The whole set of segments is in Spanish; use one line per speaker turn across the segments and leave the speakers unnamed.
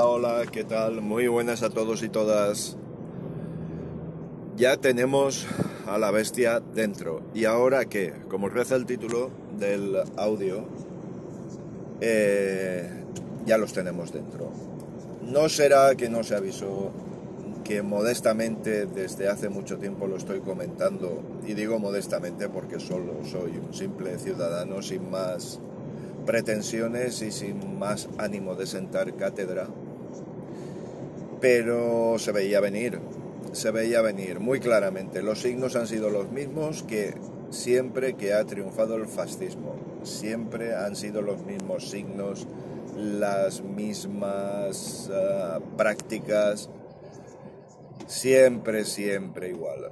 Hola, hola, ¿qué tal? Muy buenas a todos y todas. Ya tenemos a la bestia dentro. ¿Y ahora qué? Como reza el título del audio, eh, ya los tenemos dentro. No será que no se avisó, que modestamente desde hace mucho tiempo lo estoy comentando, y digo modestamente porque solo soy un simple ciudadano sin más pretensiones y sin más ánimo de sentar cátedra, pero se veía venir, se veía venir muy claramente. Los signos han sido los mismos que siempre que ha triunfado el fascismo, siempre han sido los mismos signos, las mismas uh, prácticas, siempre, siempre igual.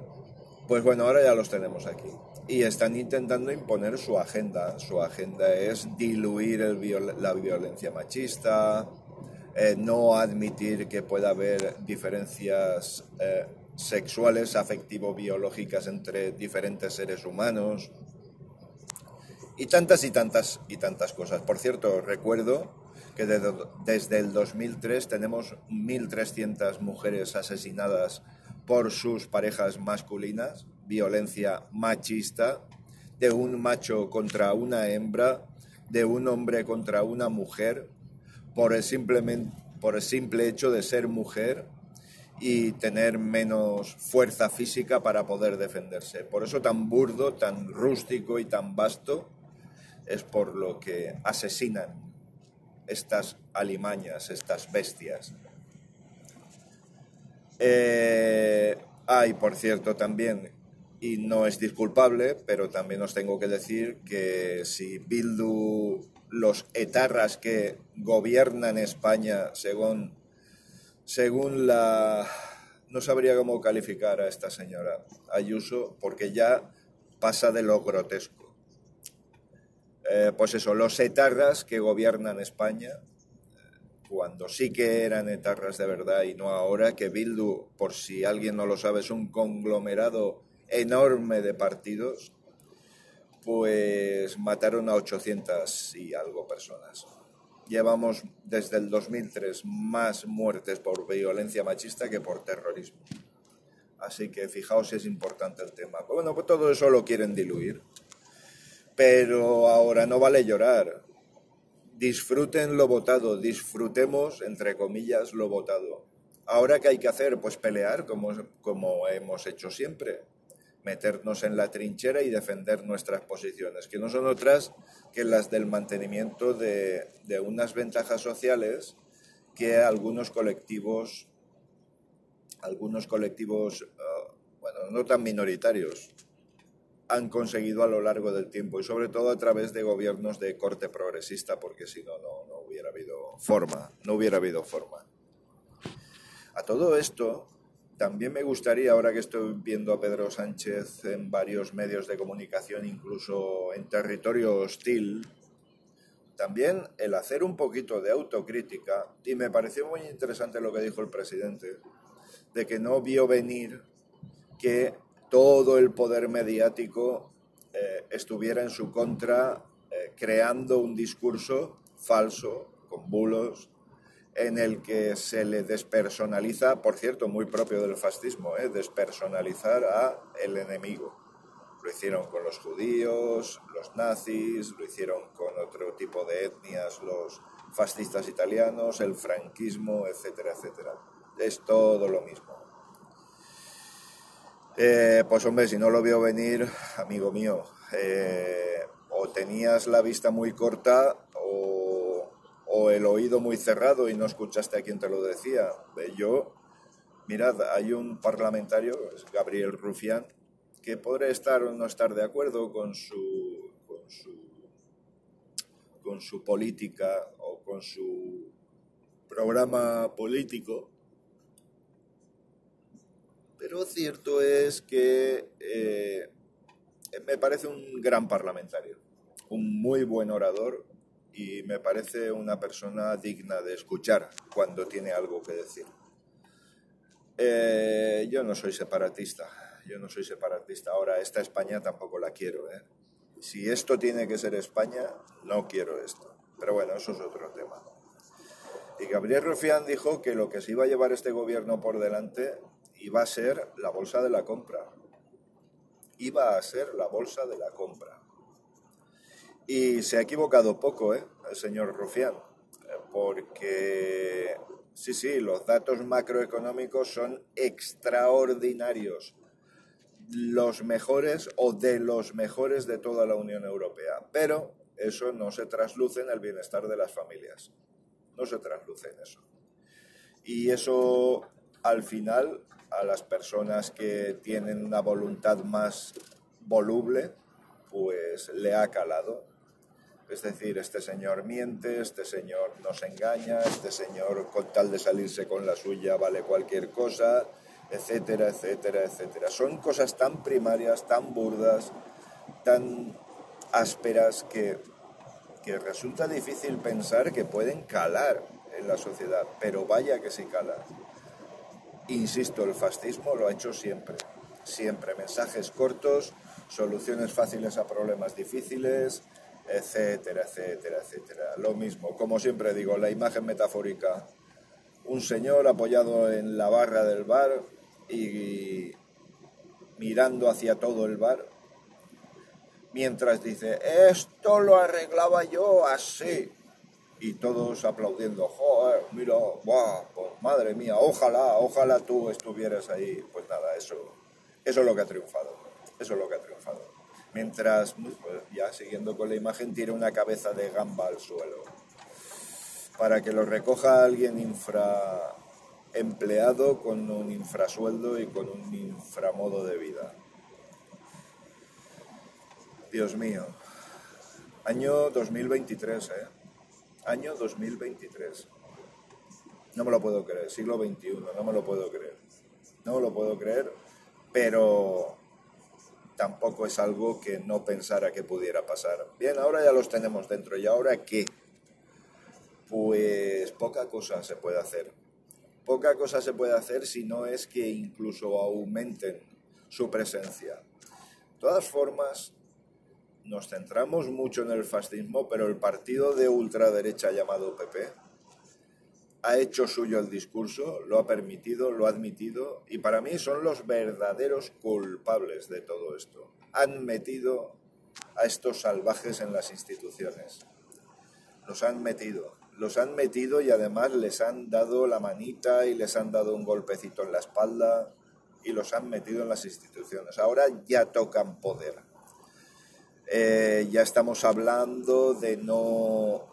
Pues bueno, ahora ya los tenemos aquí y están intentando imponer su agenda. Su agenda es diluir la violencia machista, eh, no admitir que pueda haber diferencias eh, sexuales, afectivo-biológicas entre diferentes seres humanos y tantas y tantas y tantas cosas. Por cierto, recuerdo que desde el 2003 tenemos 1.300 mujeres asesinadas por sus parejas masculinas, violencia machista, de un macho contra una hembra, de un hombre contra una mujer, por el, simplemente, por el simple hecho de ser mujer y tener menos fuerza física para poder defenderse. Por eso tan burdo, tan rústico y tan vasto es por lo que asesinan estas alimañas, estas bestias. Eh, hay, por cierto, también, y no es disculpable, pero también os tengo que decir que si Bildu, los etarras que gobiernan España, según, según la... No sabría cómo calificar a esta señora Ayuso, porque ya pasa de lo grotesco. Eh, pues eso, los etarras que gobiernan España, cuando sí que eran etarras de verdad y no ahora, que Bildu, por si alguien no lo sabe, es un conglomerado enorme de partidos, pues mataron a 800 y algo personas. Llevamos desde el 2003 más muertes por violencia machista que por terrorismo. Así que fijaos si es importante el tema. Bueno, pues todo eso lo quieren diluir. Pero ahora no vale llorar disfruten lo votado, disfrutemos, entre comillas, lo votado. Ahora, ¿qué hay que hacer? Pues pelear, como, como hemos hecho siempre, meternos en la trinchera y defender nuestras posiciones, que no son otras que las del mantenimiento de, unas ventajas sociales que algunos colectivos, algunos colectivos, uh, bueno, no tan minoritarios, han conseguido a lo largo del tiempo y sobre todo a través de gobiernos de corte progresista, porque si no, no, hubiera habido forma, no hubiera habido forma. A todo esto, también me gustaría, ahora que estoy viendo a Pedro Sánchez en varios medios de comunicación, incluso en territorio hostil, también el hacer un poquito de autocrítica, y me pareció muy interesante lo que dijo el presidente, de que no vio venir que todo el poder mediático eh, estuviera en su contra, eh, creando un discurso falso, con bulos, en el que se le despersonaliza, por cierto, muy propio del fascismo, eh, despersonalizar a el enemigo. Lo hicieron con los judíos, los nazis, lo hicieron con otro tipo de etnias, los fascistas italianos, el franquismo, etcétera, etcétera. Es todo lo mismo. Eh, pues hombre, si no lo veo venir, amigo mío, eh, o tenías la vista muy corta o, el oído muy cerrado y no escuchaste a quien te lo decía. Yo, mirad, hay un parlamentario, Gabriel Rufián, que podrá estar o no estar de acuerdo con su, con su, con su política o con su programa político, pero cierto es que eh, me parece un gran parlamentario, un muy buen orador y me parece una persona digna de escuchar cuando tiene algo que decir. Eh, yo no soy separatista, yo no soy separatista. Ahora, esta España tampoco la quiero. ¿eh? Si esto tiene que ser España, no quiero esto. Pero bueno, eso es otro tema. Y Gabriel Rufián dijo que lo que se iba a llevar este gobierno por delante iba a ser la bolsa de la compra. Iba a ser la bolsa de la compra. Y se ha equivocado poco, ¿eh? El señor Rufián. Porque, sí, sí, los datos macroeconómicos son extraordinarios. Los mejores o de los mejores de toda la Unión Europea. Pero eso no se trasluce en el bienestar de las familias. No se trasluce en eso. Y eso, al final, a las personas que tienen una voluntad más voluble, pues le ha calado. Es decir, este señor miente, este señor nos engaña, este señor con tal de salirse con la suya vale cualquier cosa, etcétera, etcétera, etcétera. Son cosas tan primarias, tan burdas, tan ásperas que, que resulta difícil pensar que pueden calar en la sociedad, pero vaya que sí calan. Insisto, el fascismo lo ha hecho siempre, siempre. Mensajes cortos, soluciones fáciles a problemas difíciles, etcétera, etcétera, etcétera. Lo mismo, como siempre digo, la imagen metafórica. Un señor apoyado en la barra del bar y mirando hacia todo el bar, mientras dice, esto lo arreglaba yo así y todos aplaudiendo, joder, mira, guau, pues madre mía, ojalá, ojalá tú estuvieras ahí. Pues nada, eso, eso es lo que ha triunfado, eso es lo que ha triunfado. Mientras, ya siguiendo con la imagen, tira una cabeza de gamba al suelo, para que lo recoja alguien infraempleado con un infrasueldo y con un inframodo de vida. Dios mío, año 2023, ¿eh? año 2023. No me lo puedo creer, siglo XXI, no me lo puedo creer. No me lo puedo creer, pero tampoco es algo que no pensara que pudiera pasar. Bien, ahora ya los tenemos dentro. ¿Y ahora qué? Pues poca cosa se puede hacer. Poca cosa se puede hacer si no es que incluso aumenten su presencia. De todas formas, nos centramos mucho en el fascismo, pero el partido de ultraderecha llamado PP ha hecho suyo el discurso, lo ha permitido, lo ha admitido, y para mí son los verdaderos culpables de todo esto. Han metido a estos salvajes en las instituciones. Los han metido. Los han metido y además les han dado la manita y les han dado un golpecito en la espalda y los han metido en las instituciones. Ahora ya tocan poder eh, ya estamos hablando de no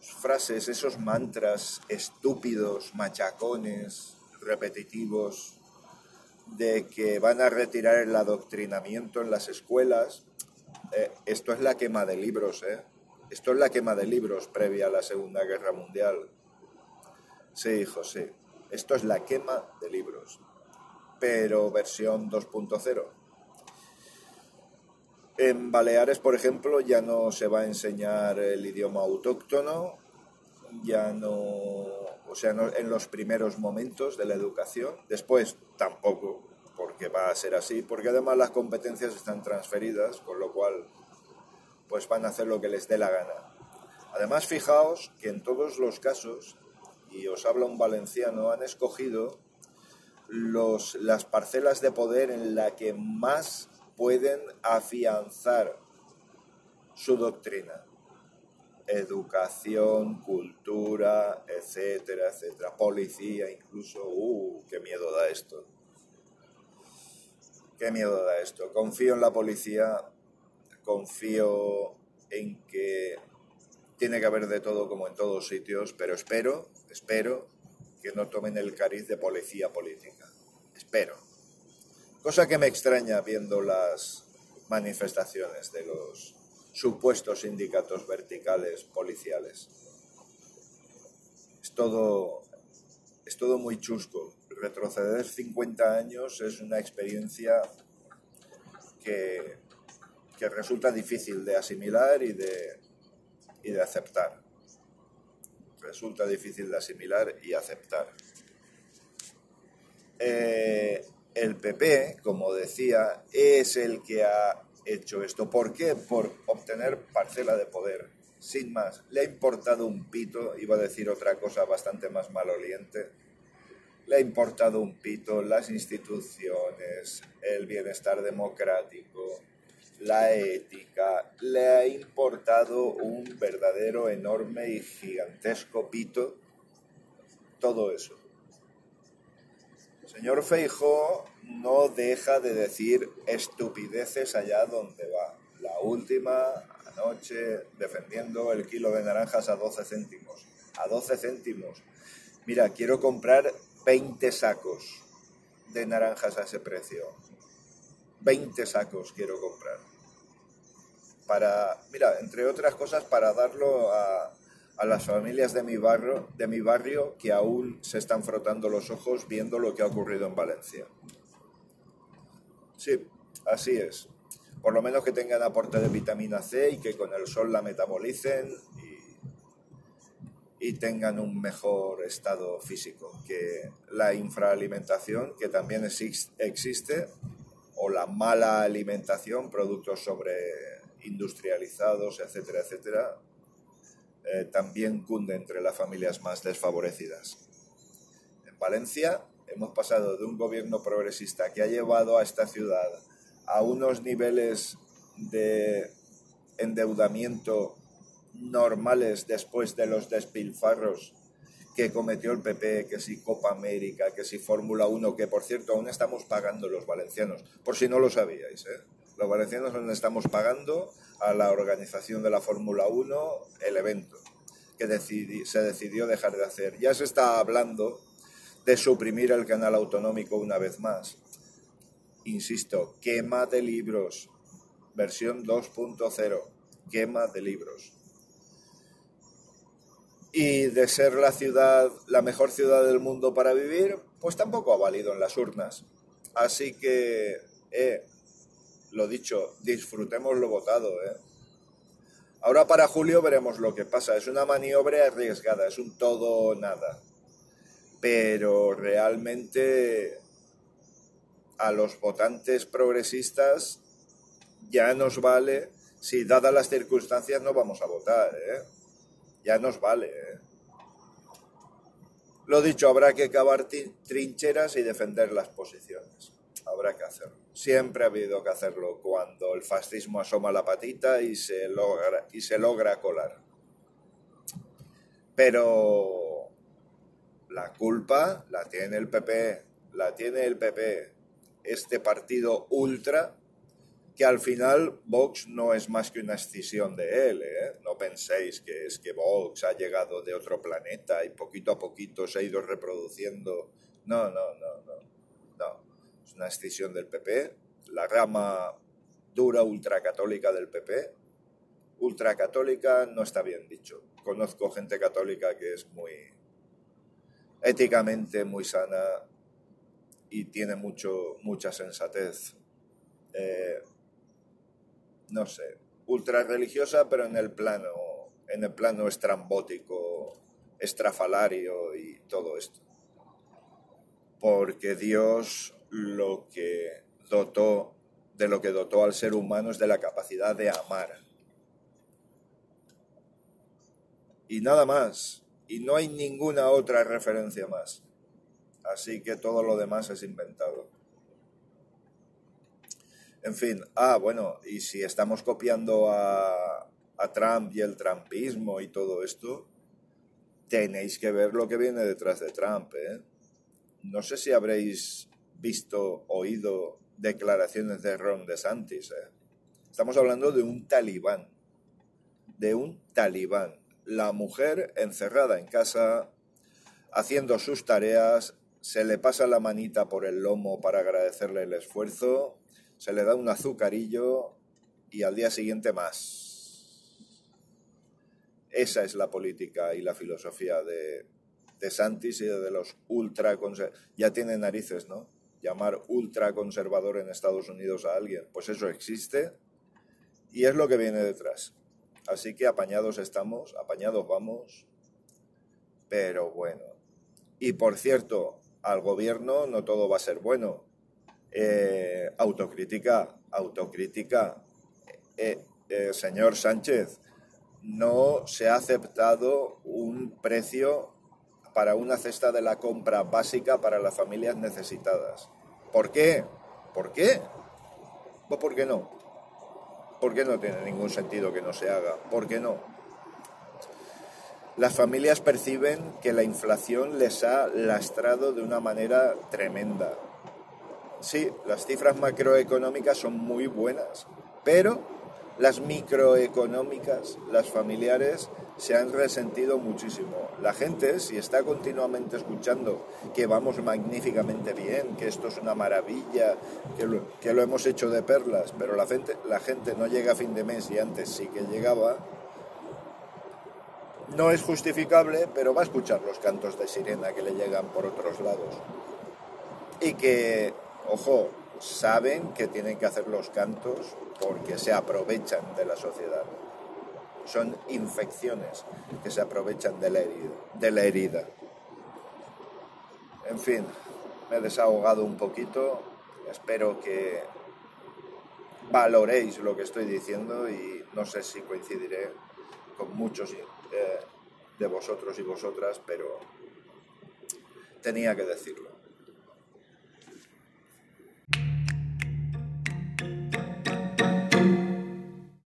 frases, esos mantras estúpidos, machacones, repetitivos, de que van a retirar el adoctrinamiento en las escuelas. Eh, esto es la quema de libros, ¿eh? Esto es la quema de libros previa a la Segunda Guerra Mundial. Sí, José, esto es la quema de libros, pero versión 2.0. En Baleares, por ejemplo, ya no se va a enseñar el idioma autóctono, ya no, o sea, en los primeros momentos de la educación, después tampoco, porque va a ser así, porque además las competencias están transferidas, con lo cual pues van a hacer lo que les dé la gana. Además, fijaos que en todos los casos, y os habla un valenciano, han escogido los, las parcelas de poder en la que más pueden afianzar su doctrina. Educación, cultura, etcétera, etcétera. Policía incluso. ¡Uh! ¡Qué miedo da esto! ¿Qué miedo da esto? Confío en la policía, confío en que tiene que haber de todo como en todos sitios, pero espero, espero que no tomen el cariz de policía política. Espero. Cosa que me extraña viendo las manifestaciones de los supuestos sindicatos verticales policiales. Es todo, es todo muy chusco. Retroceder 50 años es una experiencia que, que resulta difícil de asimilar y de, y de aceptar. Resulta difícil de asimilar y aceptar. Eh, el PP, como decía, es el que ha hecho esto. ¿Por qué? Por obtener parcela de poder. sin más, le ha importado un pito, iba a decir otra cosa bastante más maloliente, le ha importado un pito las instituciones, el bienestar democrático, la ética, le ha importado un verdadero, enorme y gigantesco pito todo eso. Señor Feijó no deja de decir estupideces allá donde va. La última anoche defendiendo el kilo de naranjas a 12 céntimos. A 12 céntimos. Mira, quiero comprar 20 sacos de naranjas a ese precio. 20 sacos quiero comprar. Para, mira, entre otras cosas, para darlo a, a las familias de mi barrio, de mi barrio que aún se están frotando los ojos viendo lo que ha ocurrido en Valencia. Sí, así es. Por lo menos que tengan aporte de vitamina C y que con el sol la metabolicen y, tengan un mejor estado físico. Que la infraalimentación, que también existe, o la mala alimentación, productos sobre industrializados, etcétera, etcétera, eh, también cunde entre las familias más desfavorecidas. En Valencia hemos pasado de un gobierno progresista que ha llevado a esta ciudad a unos niveles de endeudamiento normales después de los despilfarros que cometió el PP, que si Copa América, que si Fórmula 1, que por cierto aún estamos pagando los valencianos, por si no lo sabíais, ¿eh? Los valencianos aún estamos pagando a la organización de la Fórmula 1 el evento que se decidió dejar de hacer. Ya se está hablando de suprimir el canal autonómico una vez más. Insisto, quema de libros, versión 2.0, quema de libros. Y de ser la ciudad, la mejor ciudad del mundo para vivir, pues tampoco ha valido en las urnas. Así que, eh, lo dicho, disfrutemos lo votado, eh. Ahora para julio veremos lo que pasa. Es una maniobra arriesgada, es un todo nada. Pero realmente a los votantes progresistas ya nos vale, si dadas las circunstancias no vamos a votar, ¿eh? ya nos vale. ¿eh? Lo dicho, habrá que cavar trincheras y defender las posiciones habrá que hacerlo. Siempre ha habido que hacerlo cuando el fascismo asoma la patita y se logra, y se logra colar. Pero la culpa la tiene el PP, la tiene el PP, este partido ultra, que al final Vox no es más que una escisión de él. ¿eh? No penséis que es que Vox ha llegado de otro planeta y poquito a poquito se ha ido reproduciendo. No, no, no, no una escisión del PP, la rama dura ultracatólica del PP. Ultracatólica no está bien dicho. Conozco gente católica que es muy éticamente muy sana y tiene mucho, mucha sensatez. Eh, no sé, ultra religiosa, pero en el plano, en el plano estrambótico, estrafalario y todo esto. Porque Dios lo que dotó, de lo que dotó al ser humano es de la capacidad de amar. Y nada más. Y no hay ninguna otra referencia más. Así que todo lo demás es inventado. En fin, ah, bueno, y si estamos copiando a, a Trump y el trumpismo y todo esto, tenéis que ver lo que viene detrás de Trump. ¿eh? No sé si habréis visto, oído declaraciones de Ron DeSantis. ¿eh? Estamos hablando de un talibán, de un talibán. La mujer encerrada en casa, haciendo sus tareas, se le pasa la manita por el lomo para agradecerle el esfuerzo, se le da un azucarillo y al día siguiente más. Esa es la política y la filosofía de, de Santis y de los ultra ya tiene narices, ¿no? Llamar ultraconservador en Estados Unidos a alguien. Pues eso existe y es lo que viene detrás. Así que apañados estamos, apañados vamos, pero bueno. Y por cierto, al gobierno no todo va a ser bueno. Eh, autocrítica, autocrítica. Eh, eh, señor Sánchez, no se ha aceptado un precio para una cesta de la compra básica para las familias necesitadas. ¿Por qué? ¿Por qué? ¿por qué no? ¿Por qué no tiene ningún sentido que no se haga? ¿Por qué no? Las familias perciben que la inflación les ha lastrado de una manera tremenda. Sí, las cifras macroeconómicas son muy buenas, pero las microeconómicas, las familiares, se han resentido muchísimo. La gente, si está continuamente escuchando que vamos magníficamente bien, que esto es una maravilla, que lo, que lo hemos hecho de perlas, pero la gente, la gente no llega a fin de mes y antes sí que llegaba, no es justificable, pero va a escuchar los cantos de sirena que le llegan por otros lados. Y que, ojo, saben que tienen que hacer los cantos porque se aprovechan de la sociedad. Son infecciones que se aprovechan de la herida. De la herida. En fin, me he desahogado un poquito. Espero que valoréis lo que estoy diciendo y no sé si coincidiré con muchos eh, de vosotros y vosotras, pero tenía que decirlo.